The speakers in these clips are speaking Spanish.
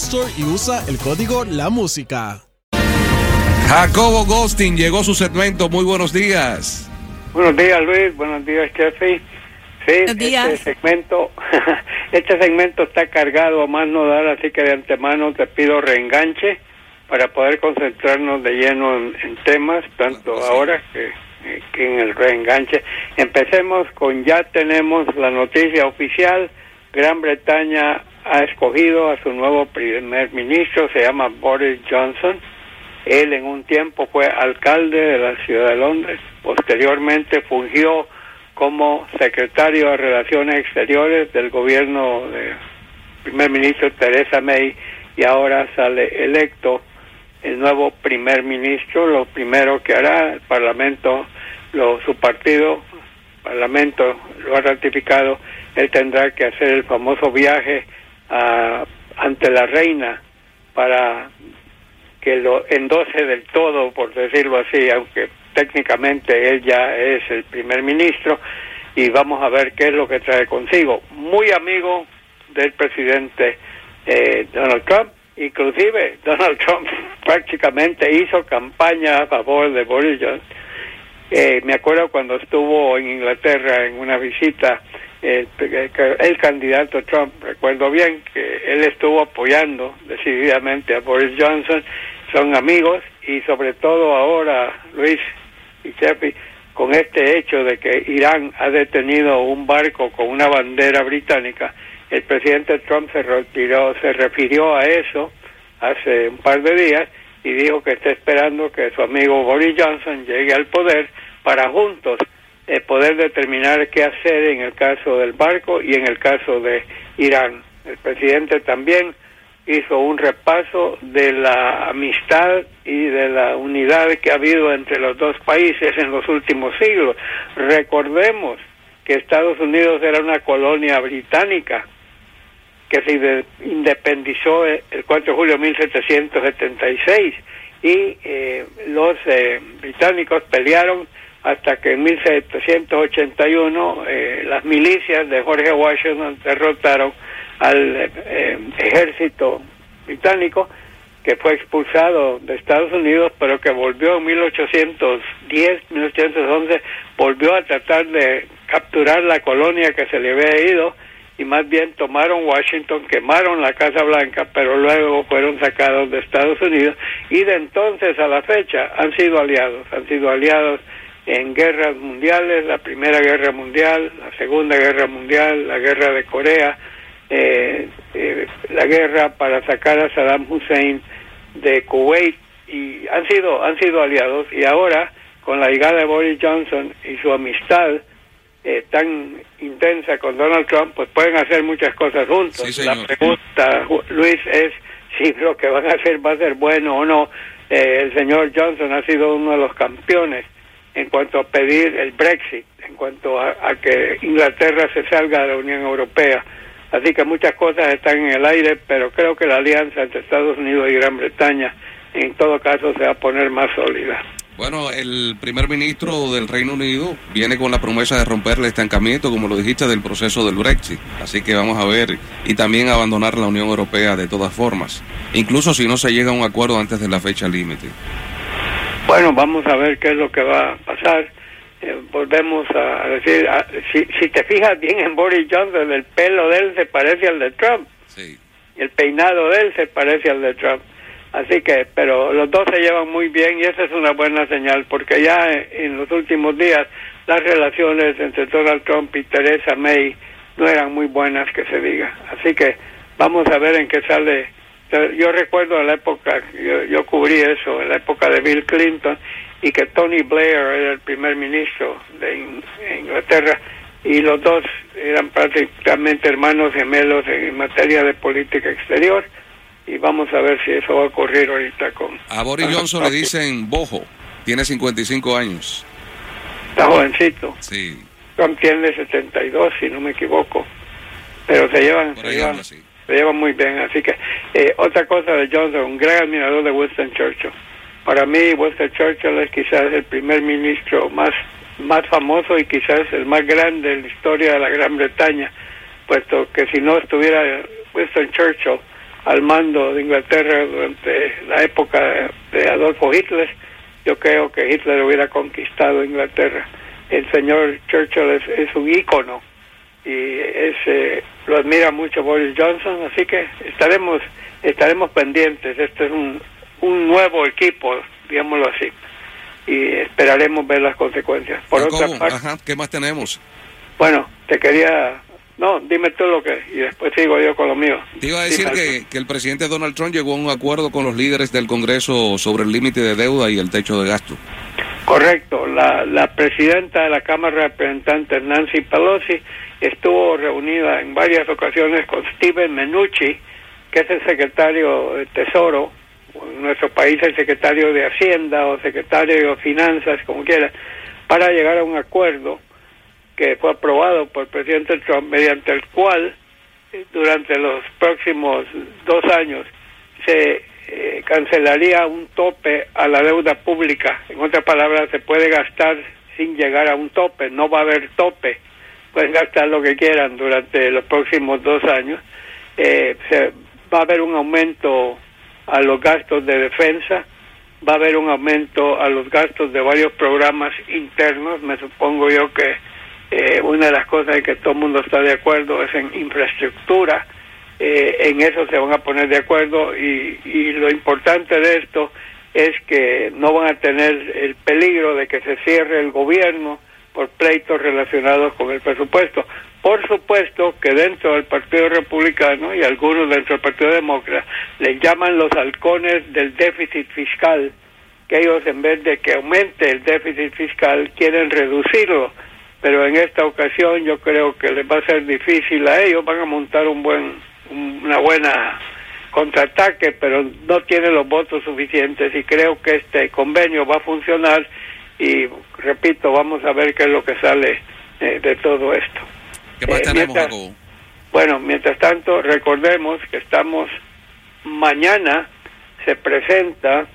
Store y usa el código La Música. Jacobo Ghosting llegó su segmento. Muy buenos días. Buenos días, Luis. Buenos días, Jeffrey. Sí, Buenos días. este segmento, este segmento está cargado a más no dar, así que de antemano te pido reenganche para poder concentrarnos de lleno en, en temas, tanto ahora que, eh, que en el reenganche. Empecemos con ya tenemos la noticia oficial. Gran Bretaña ha escogido a su nuevo primer ministro, se llama Boris Johnson. Él en un tiempo fue alcalde de la ciudad de Londres, posteriormente fungió como secretario de Relaciones Exteriores del gobierno del primer ministro Theresa May y ahora sale electo el nuevo primer ministro. Lo primero que hará el Parlamento, lo, su partido, Parlamento lo ha ratificado, él tendrá que hacer el famoso viaje a- ante la reina para que lo endose del todo, por decirlo así, aunque técnicamente él ya es el primer ministro, y vamos a ver qué es lo que trae consigo. Muy amigo del presidente eh, Donald Trump, inclusive Donald Trump prácticamente hizo campaña a favor de Boris Johnson. Eh, me acuerdo cuando estuvo en Inglaterra en una visita el, el candidato Trump, recuerdo bien que él estuvo apoyando decididamente a Boris Johnson, son amigos y sobre todo ahora, Luis y con este hecho de que Irán ha detenido un barco con una bandera británica, el presidente Trump se se refirió a eso hace un par de días y dijo que está esperando que su amigo Boris Johnson llegue al poder para juntos eh, poder determinar qué hacer en el caso del barco y en el caso de Irán. El presidente también hizo un repaso de la amistad y de la unidad que ha habido entre los dos países en los últimos siglos. Recordemos que Estados Unidos era una colonia británica que se inde- independizó el 4 de julio de 1776 y eh, los eh, británicos pelearon hasta que en 1781 eh, las milicias de Jorge Washington derrotaron al eh, eh, ejército británico que fue expulsado de Estados Unidos, pero que volvió en 1810, 1811, volvió a tratar de capturar la colonia que se le había ido y más bien tomaron Washington, quemaron la Casa Blanca, pero luego fueron sacados de Estados Unidos y de entonces a la fecha han sido aliados, han sido aliados en guerras mundiales, la Primera Guerra Mundial, la Segunda Guerra Mundial, la Guerra de Corea, eh, eh, la guerra para sacar a Saddam Hussein de Kuwait y han sido han sido aliados y ahora con la llegada de Boris Johnson y su amistad eh, tan intensa con Donald Trump, pues pueden hacer muchas cosas juntos. Sí, la pregunta, Luis, es si lo que van a hacer va a ser bueno o no. Eh, el señor Johnson ha sido uno de los campeones en cuanto a pedir el Brexit, en cuanto a, a que Inglaterra se salga de la Unión Europea. Así que muchas cosas están en el aire, pero creo que la alianza entre Estados Unidos y Gran Bretaña en todo caso se va a poner más sólida. Bueno, el primer ministro del Reino Unido viene con la promesa de romper el estancamiento, como lo dijiste, del proceso del Brexit. Así que vamos a ver, y también abandonar la Unión Europea de todas formas, incluso si no se llega a un acuerdo antes de la fecha límite. Bueno, vamos a ver qué es lo que va a pasar. Eh, volvemos a decir, si, si te fijas bien en Boris Johnson, el pelo de él se parece al de Trump. Sí. El peinado de él se parece al de Trump. Así que, pero los dos se llevan muy bien y esa es una buena señal, porque ya en los últimos días las relaciones entre Donald Trump y Theresa May no eran muy buenas, que se diga. Así que vamos a ver en qué sale. Yo recuerdo la época, yo, yo cubrí eso, en la época de Bill Clinton, y que Tony Blair era el primer ministro de Inglaterra, y los dos eran prácticamente hermanos gemelos en materia de política exterior y vamos a ver si eso va a ocurrir ahorita con... A Boris Johnson le dicen bojo, tiene 55 años. Está jovencito. Sí. Trump tiene 72, si no me equivoco. Pero se llevan, se llevan, se llevan, muy bien. Así que, eh, otra cosa de Johnson, un gran admirador de Winston Churchill. Para mí, Winston Churchill es quizás el primer ministro más, más famoso y quizás el más grande en la historia de la Gran Bretaña, puesto que si no estuviera Winston Churchill, al mando de Inglaterra durante la época de Adolfo Hitler, yo creo que Hitler hubiera conquistado Inglaterra. El señor Churchill es, un ícono y ese lo admira mucho Boris Johnson, así que estaremos estaremos pendientes. Este es un, un nuevo equipo, digámoslo así, y esperaremos ver las consecuencias. Por otra parte, ¿qué más tenemos? Bueno, te quería no, dime tú lo que, y después sigo yo con lo mío. Te iba a decir que, que, el presidente Donald Trump llegó a un acuerdo con los líderes del Congreso sobre el límite de deuda y el techo de gasto. Correcto. La, la presidenta de la Cámara de Representantes, Nancy Pelosi, estuvo reunida en varias ocasiones con Steven Menucci, que es el secretario de Tesoro, en nuestro país el secretario de Hacienda o secretario de Finanzas, como quiera, para llegar a un acuerdo que fue aprobado por el presidente Trump, mediante el cual eh, durante los próximos dos años se eh, cancelaría un tope a la deuda pública. En otras palabras, se puede gastar sin llegar a un tope, no va a haber tope. Pueden gastar lo que quieran durante los próximos dos años. Eh, se, va a haber un aumento a los gastos de defensa, va a haber un aumento a los gastos de varios programas internos. Me supongo yo que eh, una de las cosas en que todo el mundo está de acuerdo es en infraestructura. Eh, en eso se van a poner de acuerdo y, y lo importante de esto es que no van a tener el peligro de que se cierre el gobierno por pleitos relacionados con el presupuesto. Por supuesto que dentro del Partido Republicano y algunos dentro del Partido Demócrata le llaman los halcones del déficit fiscal, que ellos en vez de que aumente el déficit fiscal quieren reducirlo pero en esta ocasión yo creo que les va a ser difícil a ellos, van a montar un buen, una buena contraataque, pero no tiene los votos suficientes y creo que este convenio va a funcionar y repito, vamos a ver qué es lo que sale eh, de todo esto. ¿Qué más eh, tenemos, Bueno, mientras tanto, recordemos que estamos mañana se presenta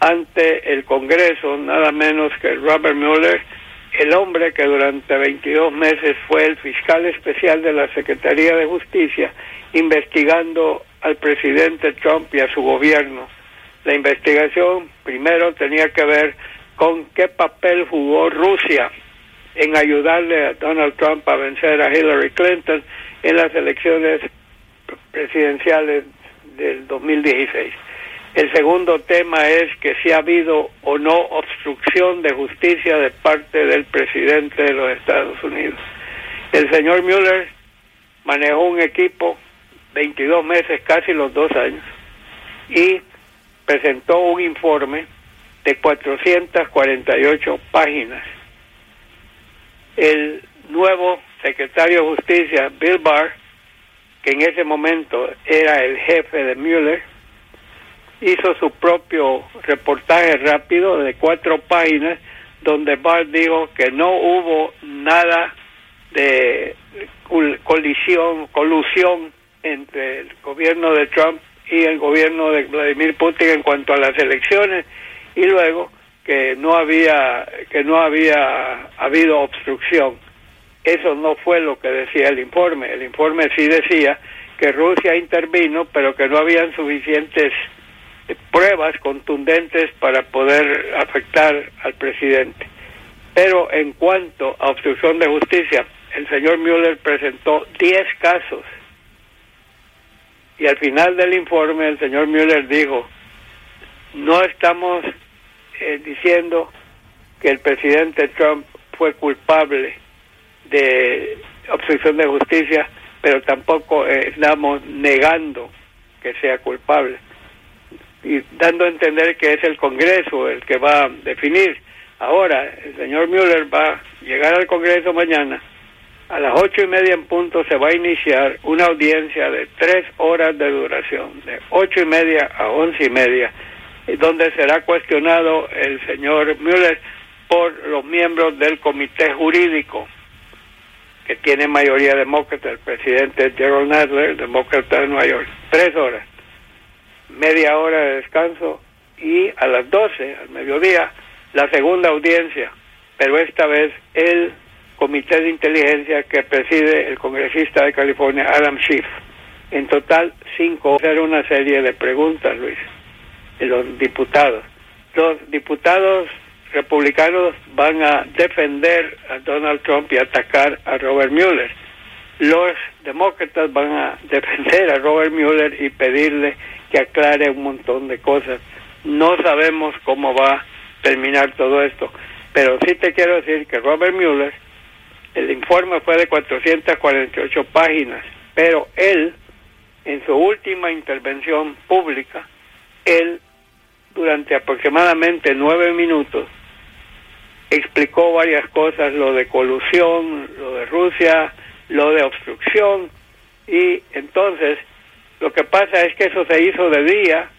ante el Congreso nada menos que Robert Mueller el hombre que durante 22 meses fue el fiscal especial de la Secretaría de Justicia investigando al presidente Trump y a su gobierno. La investigación primero tenía que ver con qué papel jugó Rusia en ayudarle a Donald Trump a vencer a Hillary Clinton en las elecciones presidenciales del 2016. El segundo tema es que si ha habido o no obstrucción de justicia de parte del presidente de los Estados Unidos. El señor Mueller manejó un equipo 22 meses, casi los dos años, y presentó un informe de 448 páginas. El nuevo secretario de Justicia, Bill Barr, que en ese momento era el jefe de Mueller, hizo su propio reportaje rápido de cuatro páginas donde Barr dijo que no hubo nada de colisión, colusión entre el gobierno de Trump y el gobierno de Vladimir Putin en cuanto a las elecciones y luego que no había que no había habido obstrucción. Eso no fue lo que decía el informe. El informe sí decía que Rusia intervino, pero que no habían suficientes pruebas contundentes para poder afectar al presidente. Pero en cuanto a obstrucción de justicia, el señor Mueller presentó 10 casos. Y al final del informe el señor Mueller dijo, no estamos eh, diciendo que el presidente Trump fue culpable de obstrucción de justicia, pero tampoco eh, estamos negando que sea culpable y dando a entender que es el Congreso el que va a definir. Ahora, el señor Mueller va a llegar al Congreso mañana. A las ocho y media en punto se va a iniciar una audiencia de tres horas de duración, de ocho y media a once y media, donde será cuestionado el señor Mueller por los miembros del comité jurídico que tiene mayoría demócrata, el presidente Gerald Nadler, demócrata de Nueva York. Tres horas media hora de descanso y a las 12, al mediodía, la segunda audiencia, pero esta vez el comité de inteligencia que preside el congresista de California, Adam Schiff. En total, cinco. Hacer una serie de preguntas, Luis, los diputados. Los diputados republicanos van a defender a Donald Trump y atacar a Robert Mueller. Los demócratas van a defender a Robert Mueller y pedirle que aclare un montón de cosas. No sabemos cómo va a terminar todo esto, pero sí te quiero decir que Robert Mueller, el informe fue de 448 páginas, pero él, en su última intervención pública, él, durante aproximadamente nueve minutos, explicó varias cosas, lo de colusión, lo de Rusia, lo de obstrucción, y entonces lo que pasa es que eso se hizo de día,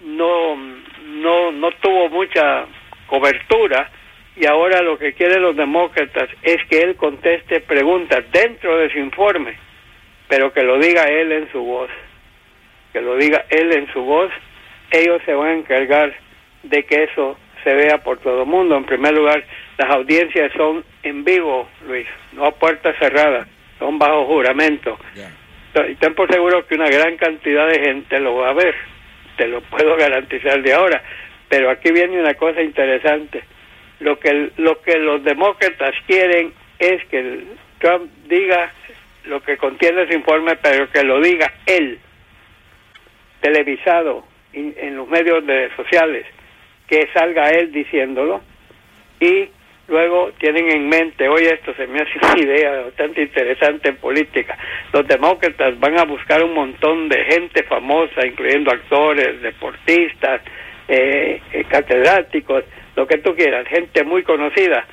no, no, no tuvo mucha cobertura y ahora lo que quieren los demócratas es que él conteste preguntas dentro de su informe, pero que lo diga él en su voz, que lo diga él en su voz, ellos se van a encargar de que eso se vea por todo el mundo. En primer lugar, las audiencias son en vivo, Luis, no a puertas cerradas, son bajo juramento y ten por seguro que una gran cantidad de gente lo va a ver, te lo puedo garantizar de ahora. Pero aquí viene una cosa interesante. Lo que, lo que los demócratas quieren es que Trump diga lo que contiene ese informe, pero que lo diga él, televisado, en los medios de sociales, que salga él diciéndolo y luego tienen en mente, oye, esto se me hace una idea bastante interesante en política. Los demócratas van a buscar un montón de gente famosa, incluyendo actores, deportistas, eh, eh, catedráticos, lo que tú quieras, gente muy conocida,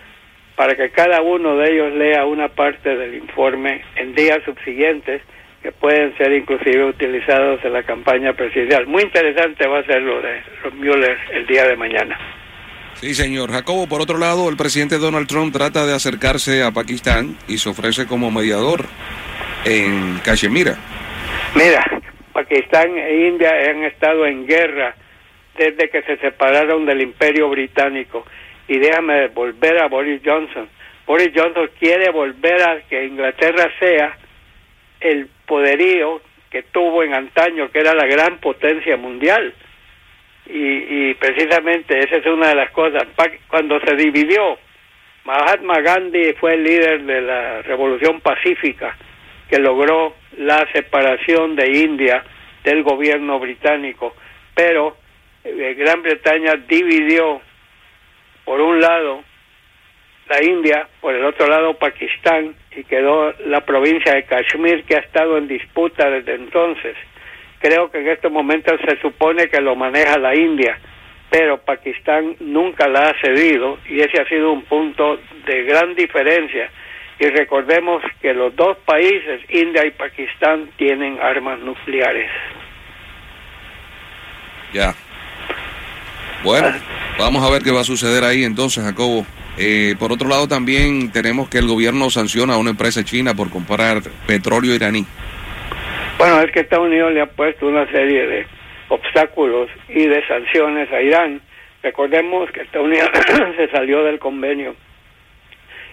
para que cada uno de ellos lea una parte del informe en días subsiguientes que pueden ser inclusive utilizados en la campaña presidencial. Muy interesante va a ser lo de los Mueller el día de mañana. Sí, señor. Jacobo, por otro lado, el presidente Donald Trump trata de acercarse a Pakistán y se ofrece como mediador en Cachemira. Mira, Pakistán e India han estado en guerra desde que se separaron del imperio británico. Y déjame volver a Boris Johnson. Boris Johnson quiere volver a que Inglaterra sea el poderío que tuvo en antaño, que era la gran potencia mundial y, y precisamente esa es una de las cosas. Cuando se dividió, Mahatma Gandhi fue el líder de la revolución pacífica que logró la separación de India del gobierno británico, pero eh, Gran Bretaña dividió por un lado la India, por el otro lado Pakistán y quedó la provincia de Kashmir que ha estado en disputa desde entonces creo que en este momento se supone que lo maneja la India, pero Pakistán nunca la ha cedido y ese ha sido un punto de gran diferencia. Y recordemos que los dos países, India y Pakistán, tienen armas nucleares. Ya. Bueno, vamos a ver qué va a suceder ahí entonces, Jacobo. Eh, por otro lado, también tenemos que el gobierno sanciona a una empresa china por comprar petróleo iraní. Bueno, es que Estados Unidos le ha puesto una serie de obstáculos y de sanciones a Irán, Recordemos que Estados Unidos se salió del convenio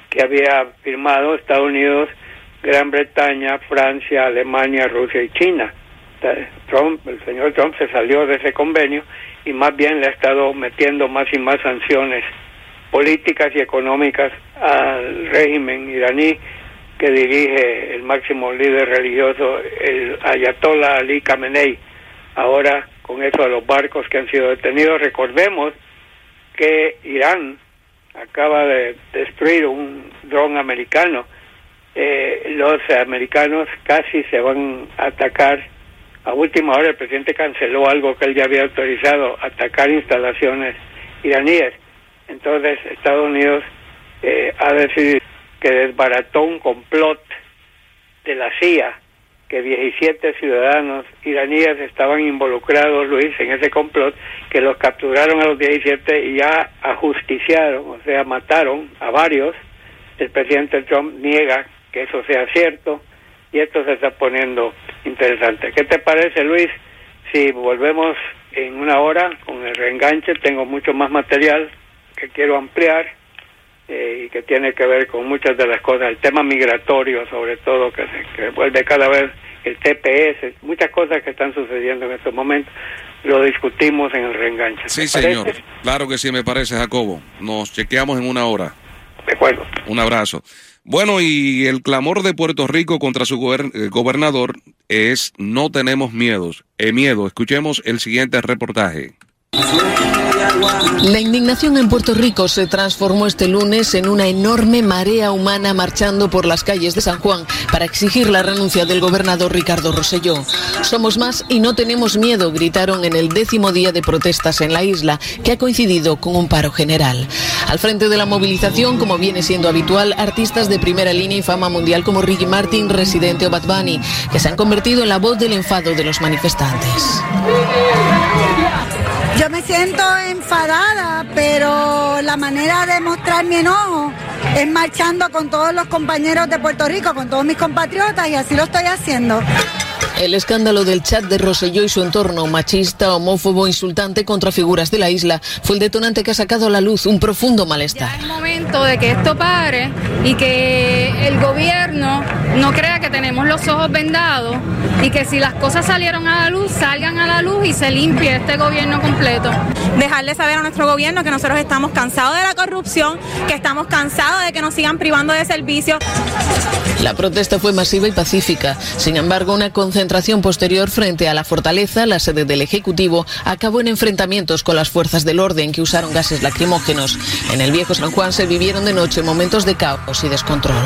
que había firmado Estados Unidos, Gran Bretaña, Francia, Alemania, Rusia y China. Trump, el señor Trump se salió de ese convenio y más bien le ha estado metiendo más y más sanciones políticas y económicas al régimen iraní que dirige el máximo líder religioso, el Ayatollah Ali Khamenei. Ahora, con eso de los barcos que han sido detenidos, recordemos que Irán acaba de destruir un dron americano. Eh, los americanos casi se van a atacar. A última hora el presidente canceló algo que él ya había autorizado, atacar instalaciones iraníes. Entonces Estados Unidos eh, ha decidido que desbarató un complot de la CIA, que 17 ciudadanos iraníes estaban involucrados, Luis, en ese complot, que los capturaron a los 17 y ya ajusticiaron, o sea, mataron a varios. El presidente Trump niega que eso sea cierto y esto se está poniendo interesante. ¿Qué te parece, Luis? Si volvemos en una hora con el reenganche, tengo mucho más material que quiero ampliar eh, y que tiene que ver con muchas de las cosas, el tema migratorio sobre todo, que, se, vuelve cada vez el TPS, muchas cosas que están sucediendo en estos momentos, lo discutimos en el reenganche. Sí, señor, claro que sí, me parece, Jacobo. Nos chequeamos en una hora. De acuerdo. Un abrazo. Bueno, y el clamor de Puerto Rico contra su eh, gobernador es no tenemos miedos, eh, miedo. Escuchemos el siguiente reportaje. La indignación en Puerto Rico se transformó este lunes en una enorme marea humana marchando por las calles de San Juan para exigir la renuncia del gobernador Ricardo Rosselló. Somos más y no tenemos miedo, gritaron en el décimo día de protestas en la isla, que ha coincidido con un paro general. Al frente de la movilización, como viene siendo habitual, artistas de primera línea y fama mundial como Ricky Martin, Residente o Bad Bunny, que se han convertido en la voz del enfado de los manifestantes. Yo me siento enfadada, pero la manera de mostrar mi enojo es marchando con todos los compañeros de Puerto Rico, con todos mis compatriotas y así lo estoy haciendo. El escándalo del chat de Roselló y su entorno, machista, homófobo, insultante contra figuras de la isla, fue el detonante que ha sacado a la luz un profundo malestar. es momento de que esto pare y que el gobierno no crea que tenemos los ojos vendados y que si las cosas salieron a la luz, salgan a la luz y se limpie este gobierno completo. Dejarle saber a nuestro gobierno que nosotros estamos cansados de la corrupción, que estamos cansados de que nos sigan privando de servicios. La protesta fue masiva y pacífica. Sin embargo, una concentración posterior frente a la fortaleza, la sede del Ejecutivo, acabó en enfrentamientos con las fuerzas del orden que usaron gases lacrimógenos. En el viejo San Juan se vivieron de noche momentos de caos y descontrol.